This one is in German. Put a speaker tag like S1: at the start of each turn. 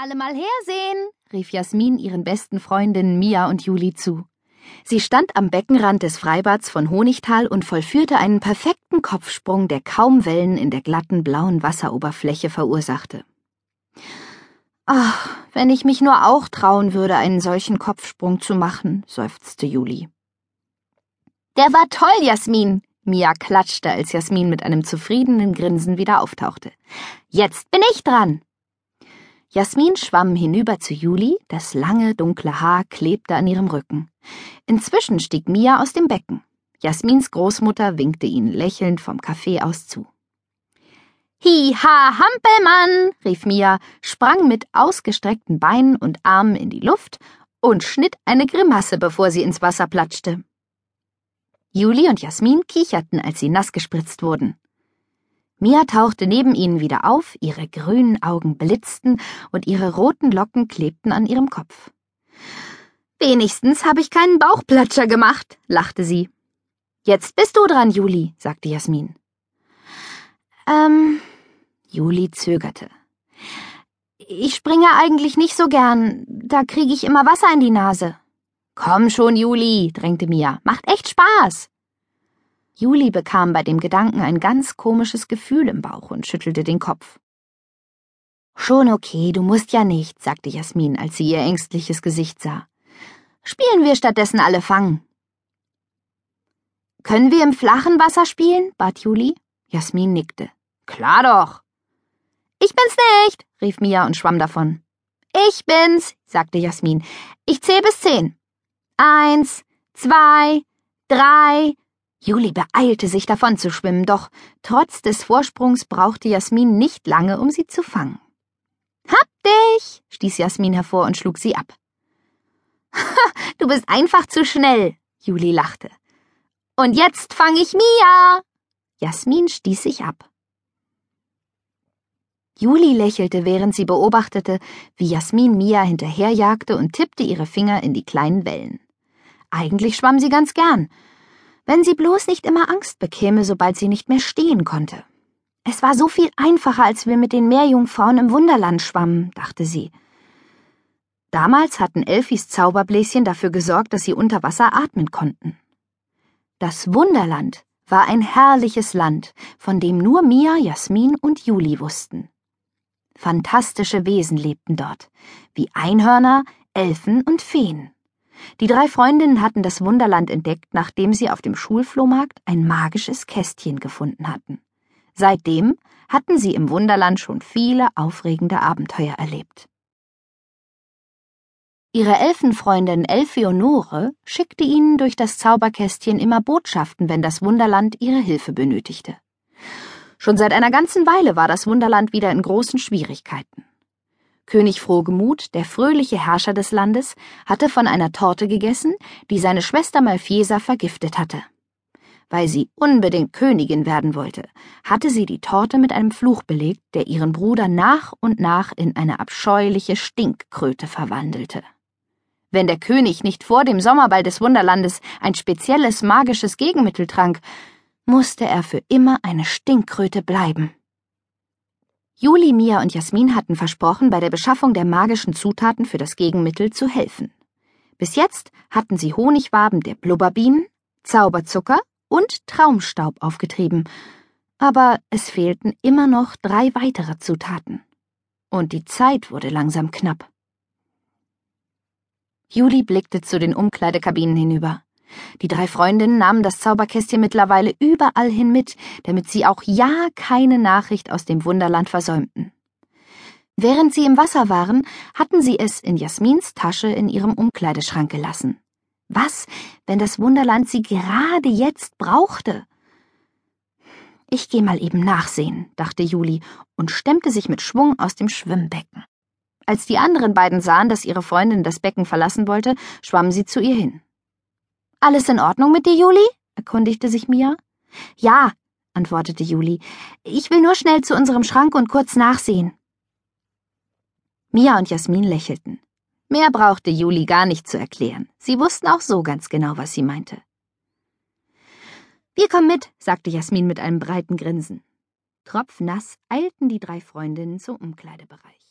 S1: Alle mal hersehen, rief Jasmin ihren besten Freundinnen Mia und Juli zu. Sie stand am Beckenrand des Freibads von Honigtal und vollführte einen perfekten Kopfsprung, der kaum Wellen in der glatten blauen Wasseroberfläche verursachte. Ach, wenn ich mich nur auch trauen würde, einen solchen Kopfsprung zu machen, seufzte Juli. Der war toll, Jasmin. Mia klatschte, als Jasmin mit einem zufriedenen Grinsen wieder auftauchte. Jetzt bin ich dran. Jasmin schwamm hinüber zu Juli, das lange, dunkle Haar klebte an ihrem Rücken. Inzwischen stieg Mia aus dem Becken. Jasmins Großmutter winkte ihnen lächelnd vom Café aus zu. Hi, ha, Hampelmann, rief Mia, sprang mit ausgestreckten Beinen und Armen in die Luft und schnitt eine Grimasse, bevor sie ins Wasser platschte. Juli und Jasmin kicherten, als sie nass gespritzt wurden. Mia tauchte neben ihnen wieder auf, ihre grünen Augen blitzten und ihre roten Locken klebten an ihrem Kopf. Wenigstens habe ich keinen Bauchplatscher gemacht, lachte sie. Jetzt bist du dran, Juli, sagte Jasmin. Ähm, Juli zögerte. Ich springe eigentlich nicht so gern, da kriege ich immer Wasser in die Nase. Komm schon, Juli, drängte Mia, macht echt Spaß. Juli bekam bei dem Gedanken ein ganz komisches Gefühl im Bauch und schüttelte den Kopf. Schon okay, du musst ja nicht, sagte Jasmin, als sie ihr ängstliches Gesicht sah. Spielen wir stattdessen alle Fangen. Können wir im flachen Wasser spielen? bat Juli. Jasmin nickte. Klar doch. Ich bin's nicht, rief Mia und schwamm davon. Ich bin's, sagte Jasmin. Ich zähl bis zehn. Eins, zwei, drei, Juli beeilte sich davon zu schwimmen, doch trotz des Vorsprungs brauchte Jasmin nicht lange, um sie zu fangen. Hab dich! stieß Jasmin hervor und schlug sie ab. du bist einfach zu schnell, Juli lachte. Und jetzt fang ich Mia! Jasmin stieß sich ab. Juli lächelte, während sie beobachtete, wie Jasmin Mia hinterherjagte und tippte ihre Finger in die kleinen Wellen. Eigentlich schwamm sie ganz gern, wenn sie bloß nicht immer Angst bekäme, sobald sie nicht mehr stehen konnte. Es war so viel einfacher, als wir mit den Meerjungfrauen im Wunderland schwammen, dachte sie. Damals hatten Elfis Zauberbläschen dafür gesorgt, dass sie unter Wasser atmen konnten. Das Wunderland war ein herrliches Land, von dem nur Mia, Jasmin und Juli wussten. Fantastische Wesen lebten dort, wie Einhörner, Elfen und Feen. Die drei Freundinnen hatten das Wunderland entdeckt, nachdem sie auf dem Schulflohmarkt ein magisches Kästchen gefunden hatten. Seitdem hatten sie im Wunderland schon viele aufregende Abenteuer erlebt. Ihre Elfenfreundin Elfionore schickte ihnen durch das Zauberkästchen immer Botschaften, wenn das Wunderland ihre Hilfe benötigte. Schon seit einer ganzen Weile war das Wunderland wieder in großen Schwierigkeiten. König Frohgemut, der fröhliche Herrscher des Landes, hatte von einer Torte gegessen, die seine Schwester Malfiesa vergiftet hatte. Weil sie unbedingt Königin werden wollte, hatte sie die Torte mit einem Fluch belegt, der ihren Bruder nach und nach in eine abscheuliche Stinkkröte verwandelte. Wenn der König nicht vor dem Sommerball des Wunderlandes ein spezielles magisches Gegenmittel trank, musste er für immer eine Stinkkröte bleiben. Juli, Mia und Jasmin hatten versprochen, bei der Beschaffung der magischen Zutaten für das Gegenmittel zu helfen. Bis jetzt hatten sie Honigwaben der Blubberbienen, Zauberzucker und Traumstaub aufgetrieben, aber es fehlten immer noch drei weitere Zutaten. Und die Zeit wurde langsam knapp. Juli blickte zu den Umkleidekabinen hinüber. Die drei Freundinnen nahmen das Zauberkästchen mittlerweile überall hin mit, damit sie auch ja keine Nachricht aus dem Wunderland versäumten. Während sie im Wasser waren, hatten sie es in Jasmins Tasche in ihrem Umkleideschrank gelassen. Was, wenn das Wunderland sie gerade jetzt brauchte? Ich geh mal eben nachsehen, dachte Juli und stemmte sich mit Schwung aus dem Schwimmbecken. Als die anderen beiden sahen, dass ihre Freundin das Becken verlassen wollte, schwammen sie zu ihr hin. Alles in Ordnung mit dir, Juli? erkundigte sich Mia. Ja, antwortete Juli. Ich will nur schnell zu unserem Schrank und kurz nachsehen. Mia und Jasmin lächelten. Mehr brauchte Juli gar nicht zu erklären. Sie wussten auch so ganz genau, was sie meinte. Wir kommen mit, sagte Jasmin mit einem breiten Grinsen. Tropfnass eilten die drei Freundinnen zum Umkleidebereich.